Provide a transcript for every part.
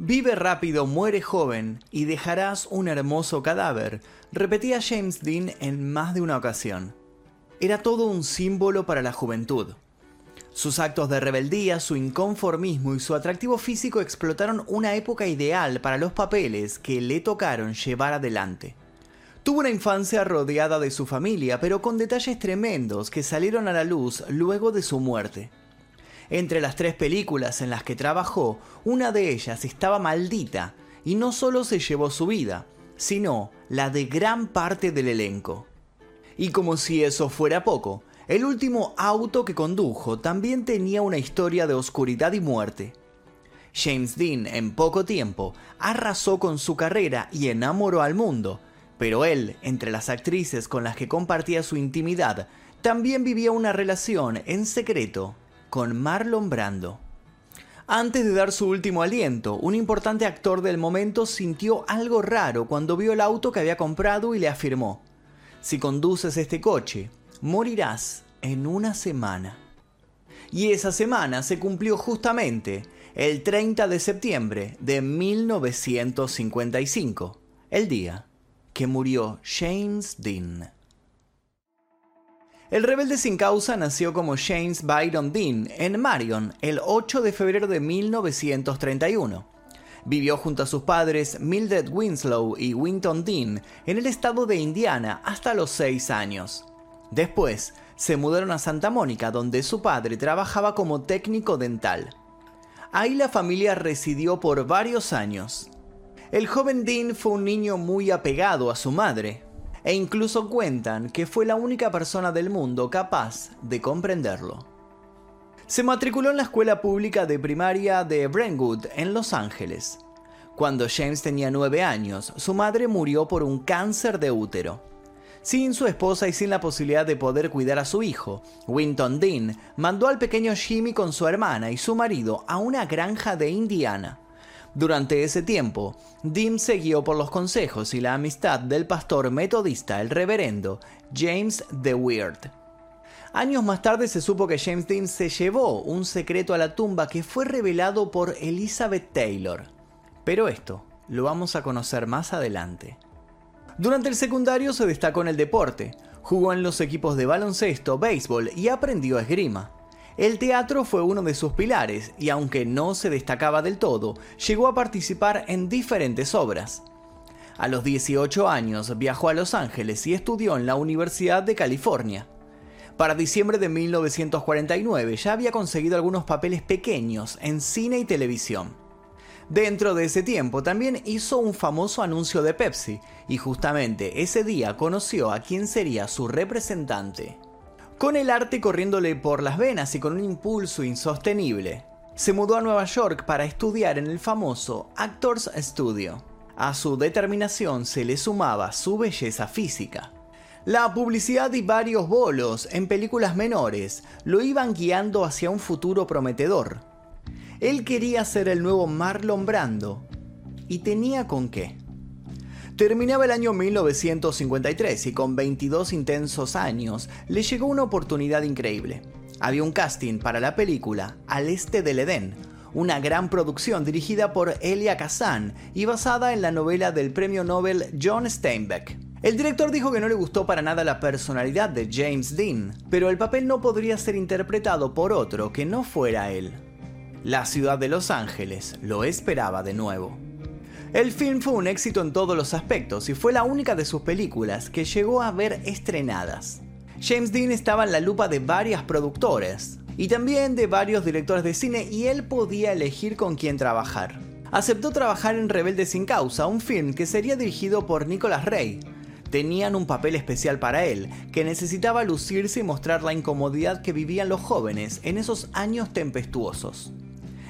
Vive rápido, muere joven y dejarás un hermoso cadáver, repetía James Dean en más de una ocasión. Era todo un símbolo para la juventud. Sus actos de rebeldía, su inconformismo y su atractivo físico explotaron una época ideal para los papeles que le tocaron llevar adelante. Tuvo una infancia rodeada de su familia, pero con detalles tremendos que salieron a la luz luego de su muerte. Entre las tres películas en las que trabajó, una de ellas estaba maldita y no solo se llevó su vida, sino la de gran parte del elenco. Y como si eso fuera poco, el último auto que condujo también tenía una historia de oscuridad y muerte. James Dean en poco tiempo arrasó con su carrera y enamoró al mundo, pero él, entre las actrices con las que compartía su intimidad, también vivía una relación en secreto con Marlon Brando. Antes de dar su último aliento, un importante actor del momento sintió algo raro cuando vio el auto que había comprado y le afirmó, si conduces este coche, morirás en una semana. Y esa semana se cumplió justamente el 30 de septiembre de 1955, el día que murió James Dean. El rebelde sin causa nació como James Byron Dean en Marion el 8 de febrero de 1931. Vivió junto a sus padres Mildred Winslow y Winton Dean en el estado de Indiana hasta los 6 años. Después, se mudaron a Santa Mónica, donde su padre trabajaba como técnico dental. Ahí la familia residió por varios años. El joven Dean fue un niño muy apegado a su madre, e incluso cuentan que fue la única persona del mundo capaz de comprenderlo. Se matriculó en la escuela pública de primaria de Brentwood, en Los Ángeles. Cuando James tenía nueve años, su madre murió por un cáncer de útero. Sin su esposa y sin la posibilidad de poder cuidar a su hijo, Winton Dean mandó al pequeño Jimmy con su hermana y su marido a una granja de Indiana. Durante ese tiempo, Dim se guió por los consejos y la amistad del pastor metodista, el reverendo James de Weird. Años más tarde se supo que James Dean se llevó un secreto a la tumba que fue revelado por Elizabeth Taylor. Pero esto lo vamos a conocer más adelante. Durante el secundario se destacó en el deporte, jugó en los equipos de baloncesto, béisbol y aprendió esgrima. El teatro fue uno de sus pilares y aunque no se destacaba del todo, llegó a participar en diferentes obras. A los 18 años viajó a Los Ángeles y estudió en la Universidad de California. Para diciembre de 1949 ya había conseguido algunos papeles pequeños en cine y televisión. Dentro de ese tiempo también hizo un famoso anuncio de Pepsi y justamente ese día conoció a quien sería su representante. Con el arte corriéndole por las venas y con un impulso insostenible, se mudó a Nueva York para estudiar en el famoso Actors Studio. A su determinación se le sumaba su belleza física. La publicidad y varios bolos en películas menores lo iban guiando hacia un futuro prometedor. Él quería ser el nuevo Marlon Brando y tenía con qué. Terminaba el año 1953 y con 22 intensos años le llegó una oportunidad increíble. Había un casting para la película Al Este del Edén, una gran producción dirigida por Elia Kazan y basada en la novela del premio Nobel John Steinbeck. El director dijo que no le gustó para nada la personalidad de James Dean, pero el papel no podría ser interpretado por otro que no fuera él. La ciudad de Los Ángeles lo esperaba de nuevo. El film fue un éxito en todos los aspectos y fue la única de sus películas que llegó a ver estrenadas. James Dean estaba en la lupa de varias productores y también de varios directores de cine y él podía elegir con quién trabajar. Aceptó trabajar en Rebelde sin causa, un film que sería dirigido por Nicholas Ray. Tenían un papel especial para él, que necesitaba lucirse y mostrar la incomodidad que vivían los jóvenes en esos años tempestuosos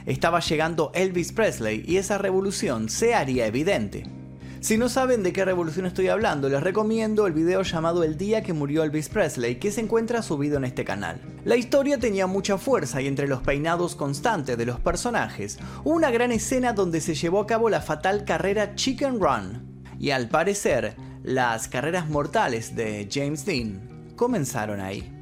estaba llegando Elvis Presley y esa revolución se haría evidente. Si no saben de qué revolución estoy hablando, les recomiendo el video llamado El día que murió Elvis Presley, que se encuentra subido en este canal. La historia tenía mucha fuerza y entre los peinados constantes de los personajes, una gran escena donde se llevó a cabo la fatal carrera Chicken Run. Y al parecer, las carreras mortales de James Dean comenzaron ahí.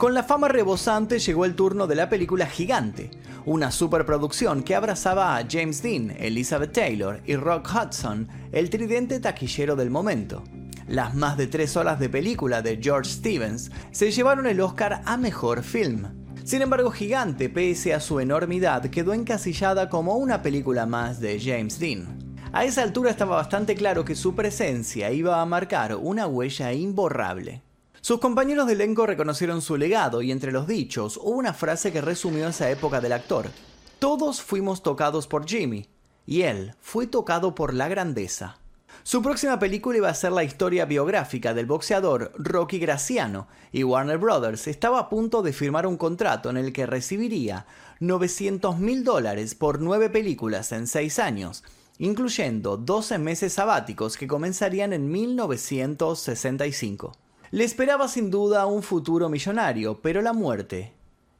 Con la fama rebosante llegó el turno de la película Gigante, una superproducción que abrazaba a James Dean, Elizabeth Taylor y Rock Hudson, el tridente taquillero del momento. Las más de tres horas de película de George Stevens se llevaron el Oscar a Mejor Film. Sin embargo, Gigante, pese a su enormidad, quedó encasillada como una película más de James Dean. A esa altura estaba bastante claro que su presencia iba a marcar una huella imborrable. Sus compañeros de elenco reconocieron su legado y entre los dichos hubo una frase que resumió esa época del actor. Todos fuimos tocados por Jimmy, y él fue tocado por la grandeza. Su próxima película iba a ser la historia biográfica del boxeador Rocky Graciano, y Warner Brothers estaba a punto de firmar un contrato en el que recibiría 900 mil dólares por nueve películas en seis años, incluyendo 12 meses sabáticos que comenzarían en 1965. Le esperaba sin duda un futuro millonario, pero la muerte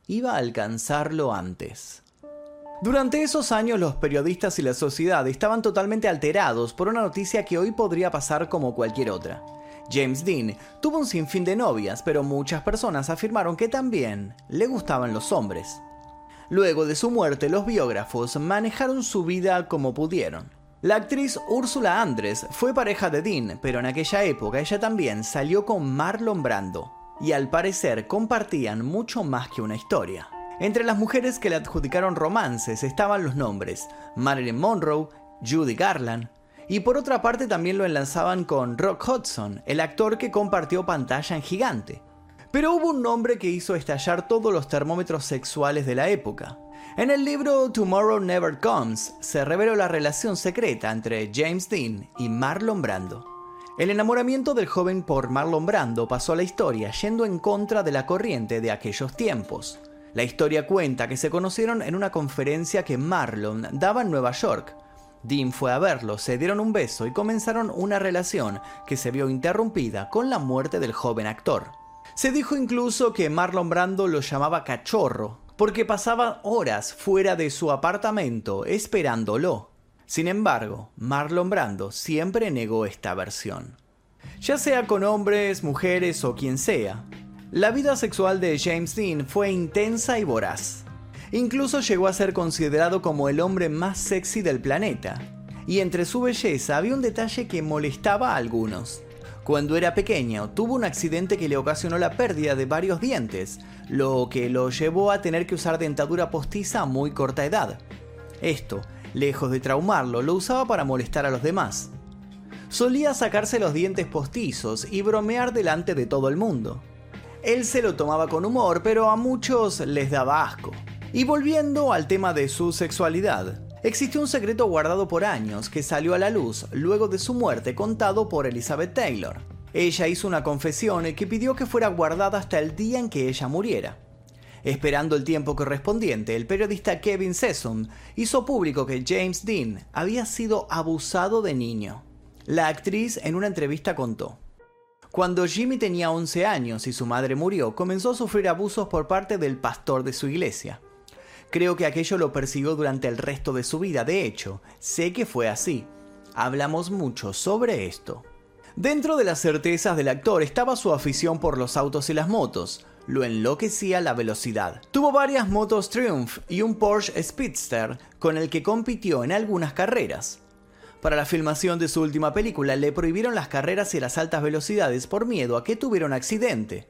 iba a alcanzarlo antes. Durante esos años los periodistas y la sociedad estaban totalmente alterados por una noticia que hoy podría pasar como cualquier otra. James Dean tuvo un sinfín de novias, pero muchas personas afirmaron que también le gustaban los hombres. Luego de su muerte, los biógrafos manejaron su vida como pudieron. La actriz Úrsula Andrés fue pareja de Dean, pero en aquella época ella también salió con Marlon Brando, y al parecer compartían mucho más que una historia. Entre las mujeres que le adjudicaron romances estaban los nombres Marilyn Monroe, Judy Garland, y por otra parte también lo enlazaban con Rock Hudson, el actor que compartió pantalla en gigante. Pero hubo un nombre que hizo estallar todos los termómetros sexuales de la época. En el libro Tomorrow Never Comes se reveló la relación secreta entre James Dean y Marlon Brando. El enamoramiento del joven por Marlon Brando pasó a la historia yendo en contra de la corriente de aquellos tiempos. La historia cuenta que se conocieron en una conferencia que Marlon daba en Nueva York. Dean fue a verlo, se dieron un beso y comenzaron una relación que se vio interrumpida con la muerte del joven actor. Se dijo incluso que Marlon Brando lo llamaba cachorro, porque pasaba horas fuera de su apartamento esperándolo. Sin embargo, Marlon Brando siempre negó esta versión. Ya sea con hombres, mujeres o quien sea, la vida sexual de James Dean fue intensa y voraz. Incluso llegó a ser considerado como el hombre más sexy del planeta. Y entre su belleza había un detalle que molestaba a algunos. Cuando era pequeño, tuvo un accidente que le ocasionó la pérdida de varios dientes, lo que lo llevó a tener que usar dentadura postiza a muy corta edad. Esto, lejos de traumarlo, lo usaba para molestar a los demás. Solía sacarse los dientes postizos y bromear delante de todo el mundo. Él se lo tomaba con humor, pero a muchos les daba asco. Y volviendo al tema de su sexualidad, Existió un secreto guardado por años que salió a la luz luego de su muerte contado por Elizabeth Taylor. Ella hizo una confesión que pidió que fuera guardada hasta el día en que ella muriera. Esperando el tiempo correspondiente, el periodista Kevin Sessom hizo público que James Dean había sido abusado de niño. La actriz en una entrevista contó, Cuando Jimmy tenía 11 años y su madre murió, comenzó a sufrir abusos por parte del pastor de su iglesia. Creo que aquello lo persiguió durante el resto de su vida, de hecho, sé que fue así. Hablamos mucho sobre esto. Dentro de las certezas del actor estaba su afición por los autos y las motos. Lo enloquecía la velocidad. Tuvo varias motos Triumph y un Porsche Speedster con el que compitió en algunas carreras. Para la filmación de su última película le prohibieron las carreras y las altas velocidades por miedo a que tuviera un accidente.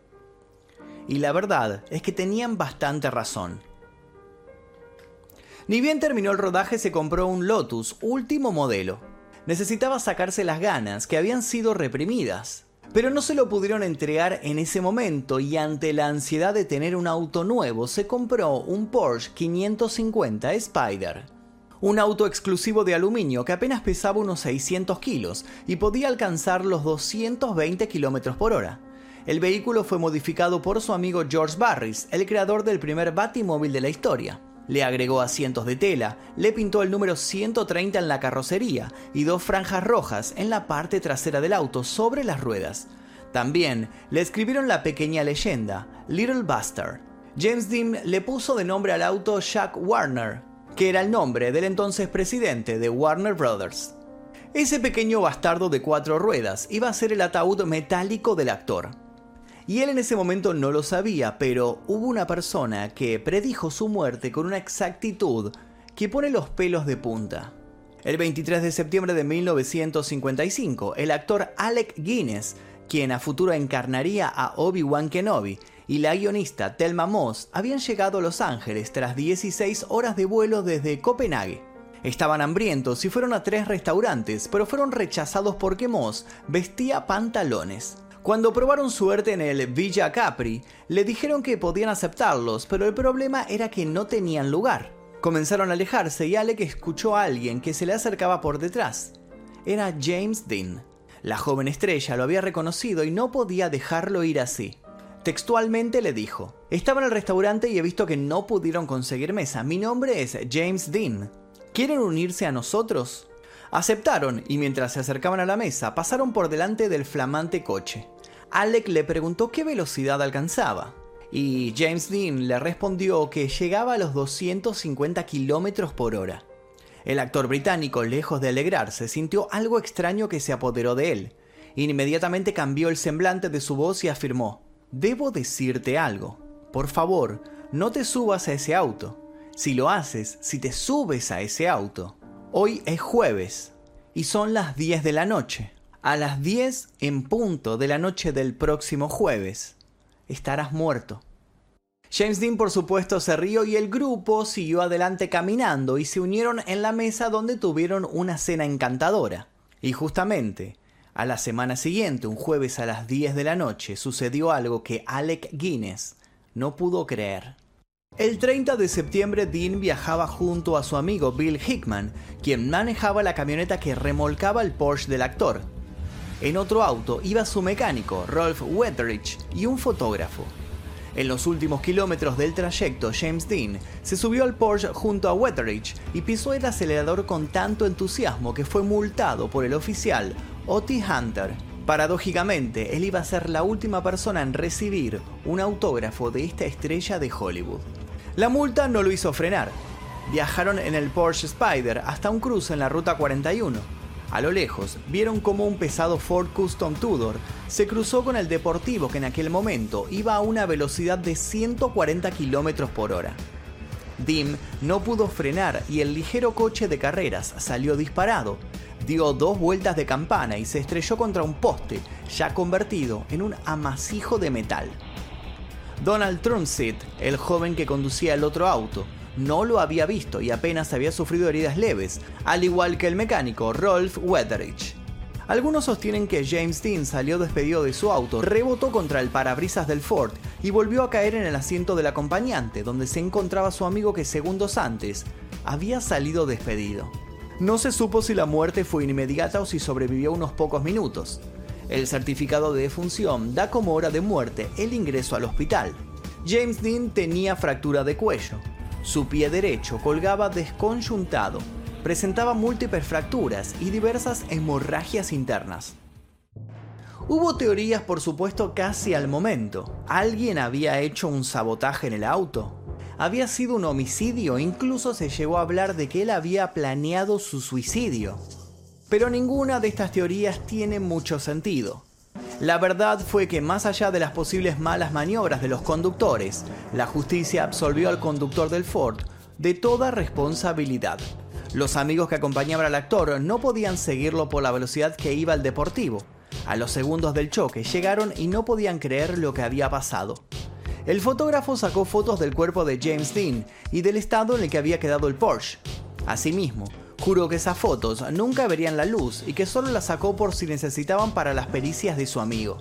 Y la verdad es que tenían bastante razón. Ni bien terminó el rodaje se compró un Lotus último modelo. Necesitaba sacarse las ganas que habían sido reprimidas. Pero no se lo pudieron entregar en ese momento y ante la ansiedad de tener un auto nuevo se compró un Porsche 550 Spider. Un auto exclusivo de aluminio que apenas pesaba unos 600 kilos y podía alcanzar los 220 km por hora. El vehículo fue modificado por su amigo George Barris, el creador del primer batimóvil de la historia. Le agregó asientos de tela, le pintó el número 130 en la carrocería y dos franjas rojas en la parte trasera del auto sobre las ruedas. También le escribieron la pequeña leyenda, Little Buster. James Dean le puso de nombre al auto Jack Warner, que era el nombre del entonces presidente de Warner Brothers. Ese pequeño bastardo de cuatro ruedas iba a ser el ataúd metálico del actor. Y él en ese momento no lo sabía, pero hubo una persona que predijo su muerte con una exactitud que pone los pelos de punta. El 23 de septiembre de 1955, el actor Alec Guinness, quien a futuro encarnaría a Obi-Wan Kenobi, y la guionista Thelma Moss habían llegado a Los Ángeles tras 16 horas de vuelo desde Copenhague. Estaban hambrientos y fueron a tres restaurantes, pero fueron rechazados porque Moss vestía pantalones. Cuando probaron suerte en el Villa Capri, le dijeron que podían aceptarlos, pero el problema era que no tenían lugar. Comenzaron a alejarse y Alec escuchó a alguien que se le acercaba por detrás. Era James Dean. La joven estrella lo había reconocido y no podía dejarlo ir así. Textualmente le dijo, estaba en el restaurante y he visto que no pudieron conseguir mesa. Mi nombre es James Dean. ¿Quieren unirse a nosotros? Aceptaron y mientras se acercaban a la mesa pasaron por delante del flamante coche. Alec le preguntó qué velocidad alcanzaba y James Dean le respondió que llegaba a los 250 kilómetros por hora. El actor británico, lejos de alegrarse, sintió algo extraño que se apoderó de él. Inmediatamente cambió el semblante de su voz y afirmó, Debo decirte algo. Por favor, no te subas a ese auto. Si lo haces, si te subes a ese auto. Hoy es jueves y son las 10 de la noche. A las 10 en punto de la noche del próximo jueves estarás muerto. James Dean por supuesto se rió y el grupo siguió adelante caminando y se unieron en la mesa donde tuvieron una cena encantadora. Y justamente a la semana siguiente, un jueves a las 10 de la noche, sucedió algo que Alec Guinness no pudo creer. El 30 de septiembre Dean viajaba junto a su amigo Bill Hickman, quien manejaba la camioneta que remolcaba el Porsche del actor. En otro auto iba su mecánico, Rolf Wetterich, y un fotógrafo. En los últimos kilómetros del trayecto, James Dean se subió al Porsche junto a Wetterich y pisó el acelerador con tanto entusiasmo que fue multado por el oficial Otis Hunter. Paradójicamente, él iba a ser la última persona en recibir un autógrafo de esta estrella de Hollywood. La multa no lo hizo frenar. Viajaron en el Porsche Spider hasta un cruce en la Ruta 41. A lo lejos, vieron cómo un pesado Ford Custom Tudor se cruzó con el Deportivo que en aquel momento iba a una velocidad de 140 km por hora. Dim no pudo frenar y el ligero coche de carreras salió disparado, dio dos vueltas de campana y se estrelló contra un poste, ya convertido en un amasijo de metal. Donald Trumsit, el joven que conducía el otro auto, no lo había visto y apenas había sufrido heridas leves, al igual que el mecánico Rolf Wetherich. Algunos sostienen que James Dean salió despedido de su auto, rebotó contra el parabrisas del Ford y volvió a caer en el asiento del acompañante, donde se encontraba su amigo que segundos antes había salido despedido. No se supo si la muerte fue inmediata o si sobrevivió unos pocos minutos. El certificado de defunción da como hora de muerte el ingreso al hospital. James Dean tenía fractura de cuello. Su pie derecho colgaba desconyuntado. Presentaba múltiples fracturas y diversas hemorragias internas. Hubo teorías, por supuesto, casi al momento. ¿Alguien había hecho un sabotaje en el auto? había sido un homicidio, incluso se llegó a hablar de que él había planeado su suicidio. Pero ninguna de estas teorías tiene mucho sentido. La verdad fue que más allá de las posibles malas maniobras de los conductores, la justicia absolvió al conductor del Ford de toda responsabilidad. Los amigos que acompañaban al actor no podían seguirlo por la velocidad que iba el deportivo. A los segundos del choque llegaron y no podían creer lo que había pasado. El fotógrafo sacó fotos del cuerpo de James Dean y del estado en el que había quedado el Porsche. Asimismo, juró que esas fotos nunca verían la luz y que solo las sacó por si necesitaban para las pericias de su amigo.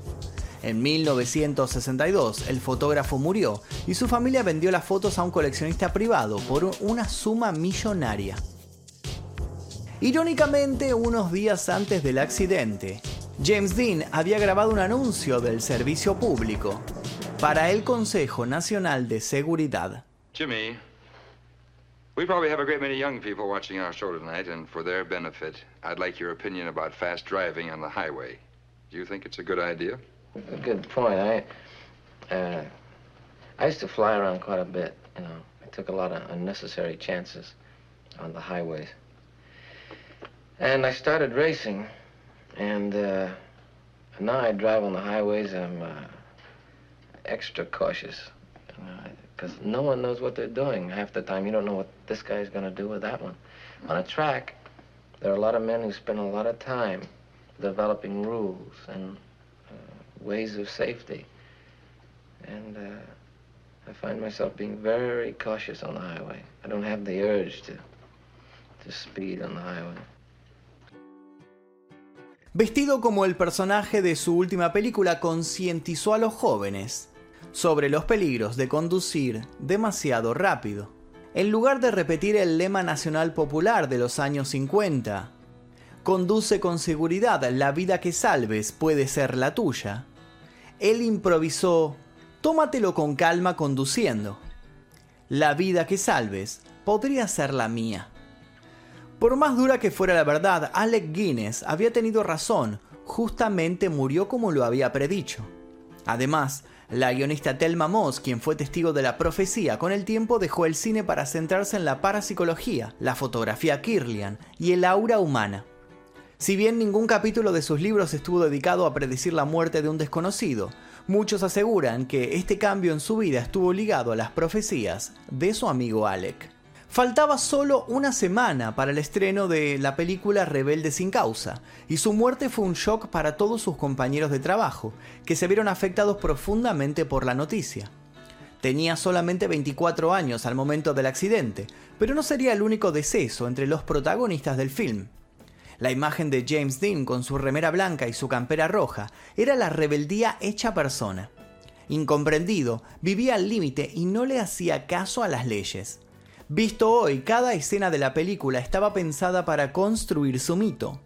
En 1962, el fotógrafo murió y su familia vendió las fotos a un coleccionista privado por una suma millonaria. Irónicamente, unos días antes del accidente, James Dean había grabado un anuncio del servicio público para el Consejo Nacional de Seguridad. Jimmy, we probably have a great many young people watching our show tonight, and for their benefit, I'd like your opinion about fast driving on the highway. Do you think it's a good idea? A good point. I, uh, I used to fly around quite a bit. You know, I took a lot of unnecessary chances on the highways. And I started racing, and uh, now I drive on the highways. I'm uh, extra cautious. Because no one knows what they're doing. Half the time, you don't know what this guy's going to do with that one. On a track, there are a lot of men who spend a lot of time developing rules and uh, ways of safety. And uh, I find myself being very cautious on the highway. I don't have the urge to, to speed on the highway. Vestido como el personaje de su última película, concientizó a los jóvenes sobre los peligros de conducir demasiado rápido. En lugar de repetir el lema nacional popular de los años 50, conduce con seguridad, la vida que salves puede ser la tuya, él improvisó, tómatelo con calma conduciendo. La vida que salves podría ser la mía. Por más dura que fuera la verdad, Alec Guinness había tenido razón, justamente murió como lo había predicho. Además, la guionista Thelma Moss, quien fue testigo de la profecía, con el tiempo dejó el cine para centrarse en la parapsicología, la fotografía Kirlian y el aura humana. Si bien ningún capítulo de sus libros estuvo dedicado a predecir la muerte de un desconocido, muchos aseguran que este cambio en su vida estuvo ligado a las profecías de su amigo Alec. Faltaba solo una semana para el estreno de la película Rebelde sin causa, y su muerte fue un shock para todos sus compañeros de trabajo, que se vieron afectados profundamente por la noticia. Tenía solamente 24 años al momento del accidente, pero no sería el único deceso entre los protagonistas del film. La imagen de James Dean con su remera blanca y su campera roja era la rebeldía hecha persona. Incomprendido, vivía al límite y no le hacía caso a las leyes. Visto hoy, cada escena de la película estaba pensada para construir su mito.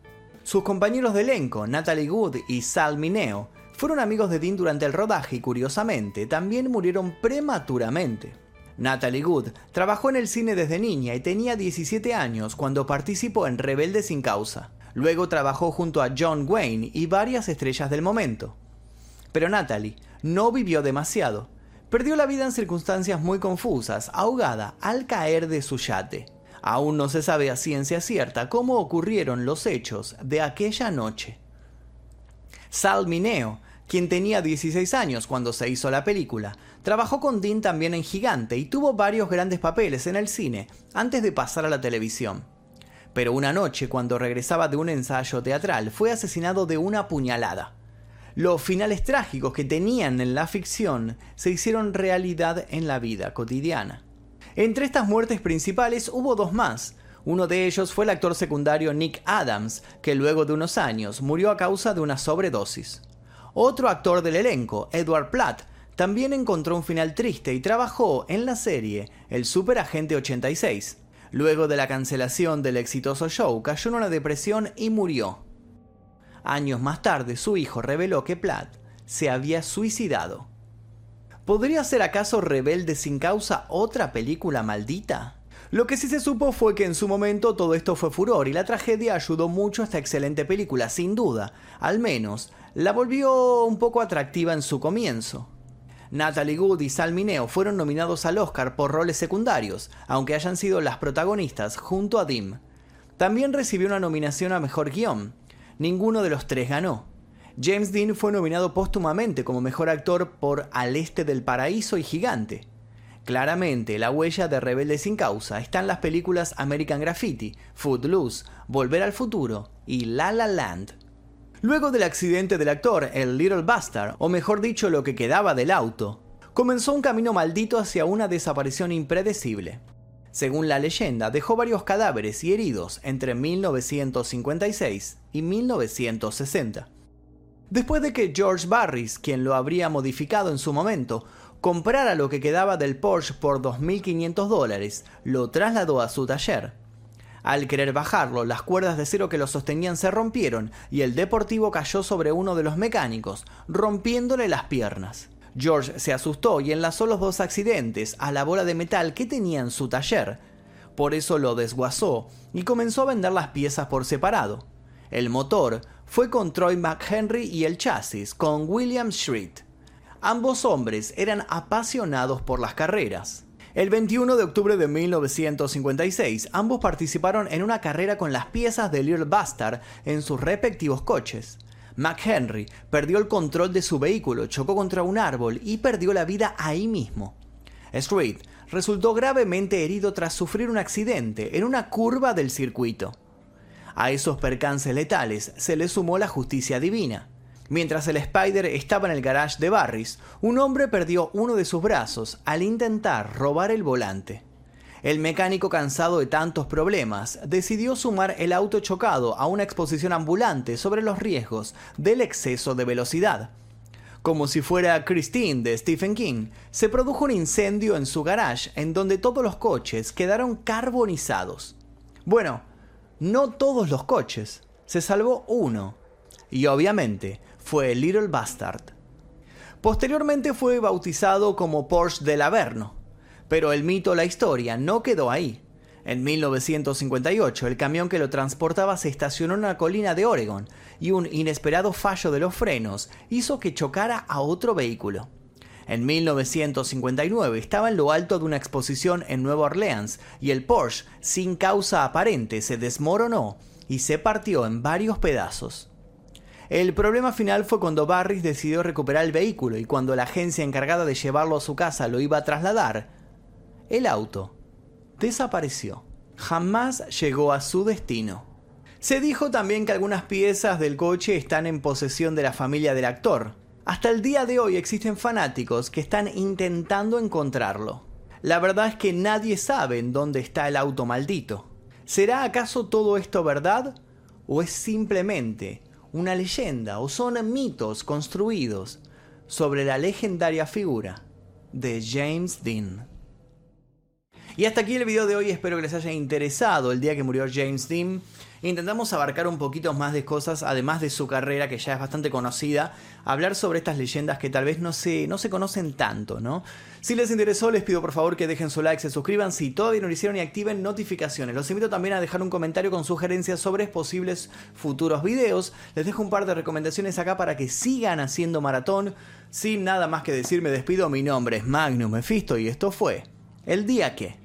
Sus compañeros de elenco, Natalie Wood y Sal Mineo, fueron amigos de Dean durante el rodaje y curiosamente también murieron prematuramente. Natalie Wood trabajó en el cine desde niña y tenía 17 años cuando participó en Rebelde sin causa. Luego trabajó junto a John Wayne y varias estrellas del momento. Pero Natalie no vivió demasiado perdió la vida en circunstancias muy confusas, ahogada al caer de su yate. Aún no se sabe a ciencia cierta cómo ocurrieron los hechos de aquella noche. Sal Mineo, quien tenía 16 años cuando se hizo la película, trabajó con Dean también en Gigante y tuvo varios grandes papeles en el cine antes de pasar a la televisión. Pero una noche, cuando regresaba de un ensayo teatral, fue asesinado de una puñalada los finales trágicos que tenían en la ficción se hicieron realidad en la vida cotidiana. Entre estas muertes principales hubo dos más. Uno de ellos fue el actor secundario Nick Adams, que luego de unos años murió a causa de una sobredosis. Otro actor del elenco, Edward Platt, también encontró un final triste y trabajó en la serie El Super Agente 86. Luego de la cancelación del exitoso show, cayó en una depresión y murió. Años más tarde, su hijo reveló que Platt se había suicidado. ¿Podría ser acaso Rebelde sin causa otra película maldita? Lo que sí se supo fue que en su momento todo esto fue furor y la tragedia ayudó mucho a esta excelente película, sin duda, al menos la volvió un poco atractiva en su comienzo. Natalie Wood y Sal Mineo fueron nominados al Oscar por roles secundarios, aunque hayan sido las protagonistas junto a Dim. También recibió una nominación a Mejor Guión, ninguno de los tres ganó. James Dean fue nominado póstumamente como mejor actor por Al Este del Paraíso y Gigante. Claramente, la huella de Rebelde sin causa está en las películas American Graffiti, Footloose, Volver al Futuro y La La Land. Luego del accidente del actor, el Little Bastard, o mejor dicho, lo que quedaba del auto, comenzó un camino maldito hacia una desaparición impredecible. Según la leyenda, dejó varios cadáveres y heridos entre 1956 y 1960. Después de que George Barris, quien lo habría modificado en su momento, comprara lo que quedaba del Porsche por 2.500 dólares, lo trasladó a su taller. Al querer bajarlo, las cuerdas de acero que lo sostenían se rompieron y el deportivo cayó sobre uno de los mecánicos, rompiéndole las piernas. George se asustó y enlazó los dos accidentes a la bola de metal que tenía en su taller. Por eso lo desguazó y comenzó a vender las piezas por separado. El motor fue con Troy McHenry y el chasis con William Street. Ambos hombres eran apasionados por las carreras. El 21 de octubre de 1956, ambos participaron en una carrera con las piezas de Little Bastard en sus respectivos coches. McHenry perdió el control de su vehículo, chocó contra un árbol y perdió la vida ahí mismo. Street resultó gravemente herido tras sufrir un accidente en una curva del circuito. A esos percances letales se le sumó la justicia divina. Mientras el Spider estaba en el garage de Barris, un hombre perdió uno de sus brazos al intentar robar el volante. El mecánico cansado de tantos problemas decidió sumar el auto chocado a una exposición ambulante sobre los riesgos del exceso de velocidad. Como si fuera Christine de Stephen King, se produjo un incendio en su garage en donde todos los coches quedaron carbonizados. Bueno, no todos los coches, se salvó uno. Y obviamente fue Little Bastard. Posteriormente fue bautizado como Porsche del Averno pero el mito, la historia, no quedó ahí. En 1958, el camión que lo transportaba se estacionó en una colina de Oregon y un inesperado fallo de los frenos hizo que chocara a otro vehículo. En 1959 estaba en lo alto de una exposición en Nueva Orleans y el Porsche, sin causa aparente, se desmoronó y se partió en varios pedazos. El problema final fue cuando Barris decidió recuperar el vehículo y cuando la agencia encargada de llevarlo a su casa lo iba a trasladar, el auto desapareció. Jamás llegó a su destino. Se dijo también que algunas piezas del coche están en posesión de la familia del actor. Hasta el día de hoy existen fanáticos que están intentando encontrarlo. La verdad es que nadie sabe en dónde está el auto maldito. ¿Será acaso todo esto verdad? ¿O es simplemente una leyenda o son mitos construidos sobre la legendaria figura de James Dean? Y hasta aquí el video de hoy, espero que les haya interesado el día que murió James Dean. Intentamos abarcar un poquito más de cosas, además de su carrera, que ya es bastante conocida, hablar sobre estas leyendas que tal vez no se, no se conocen tanto, ¿no? Si les interesó, les pido por favor que dejen su like, se suscriban si todavía no lo hicieron y activen notificaciones. Los invito también a dejar un comentario con sugerencias sobre posibles futuros videos. Les dejo un par de recomendaciones acá para que sigan haciendo maratón. Sin nada más que decir, me despido. Mi nombre es Magnus Mephisto y esto fue El Día Que.